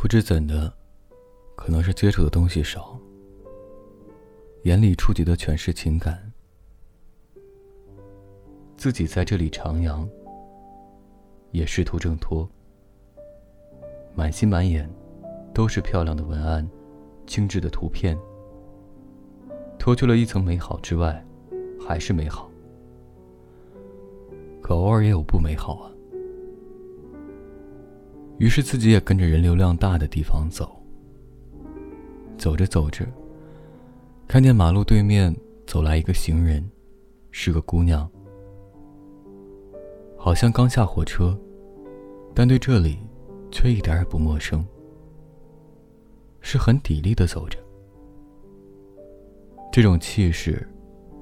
不知怎的，可能是接触的东西少，眼里触及的全是情感。自己在这里徜徉，也试图挣脱，满心满眼都是漂亮的文案，精致的图片，脱去了一层美好之外，还是美好。可偶尔也有不美好啊。于是自己也跟着人流量大的地方走。走着走着，看见马路对面走来一个行人，是个姑娘。好像刚下火车，但对这里却一点也不陌生。是很砥砺的走着，这种气势，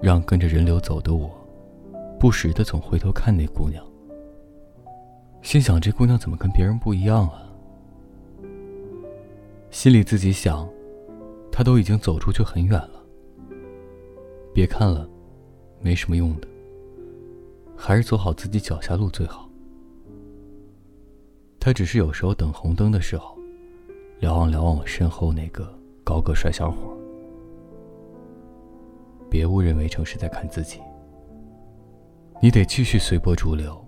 让跟着人流走的我，不时的总回头看那姑娘，心想这姑娘怎么跟别人不一样啊？心里自己想，她都已经走出去很远了，别看了，没什么用的。还是走好自己脚下路最好。他只是有时候等红灯的时候，瞭望瞭望我身后那个高个帅小伙。别误认为成是在看自己。你得继续随波逐流，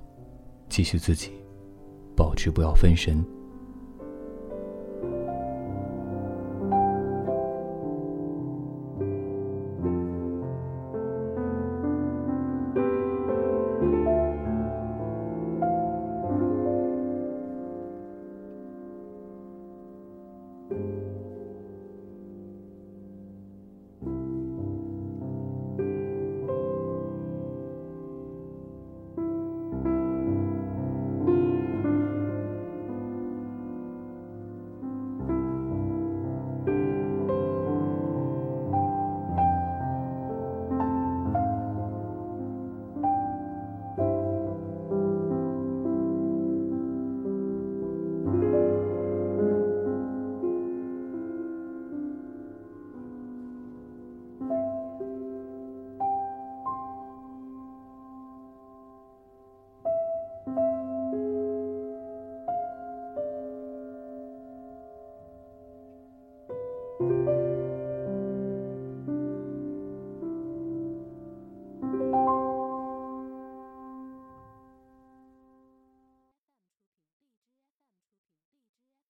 继续自己，保持不要分神。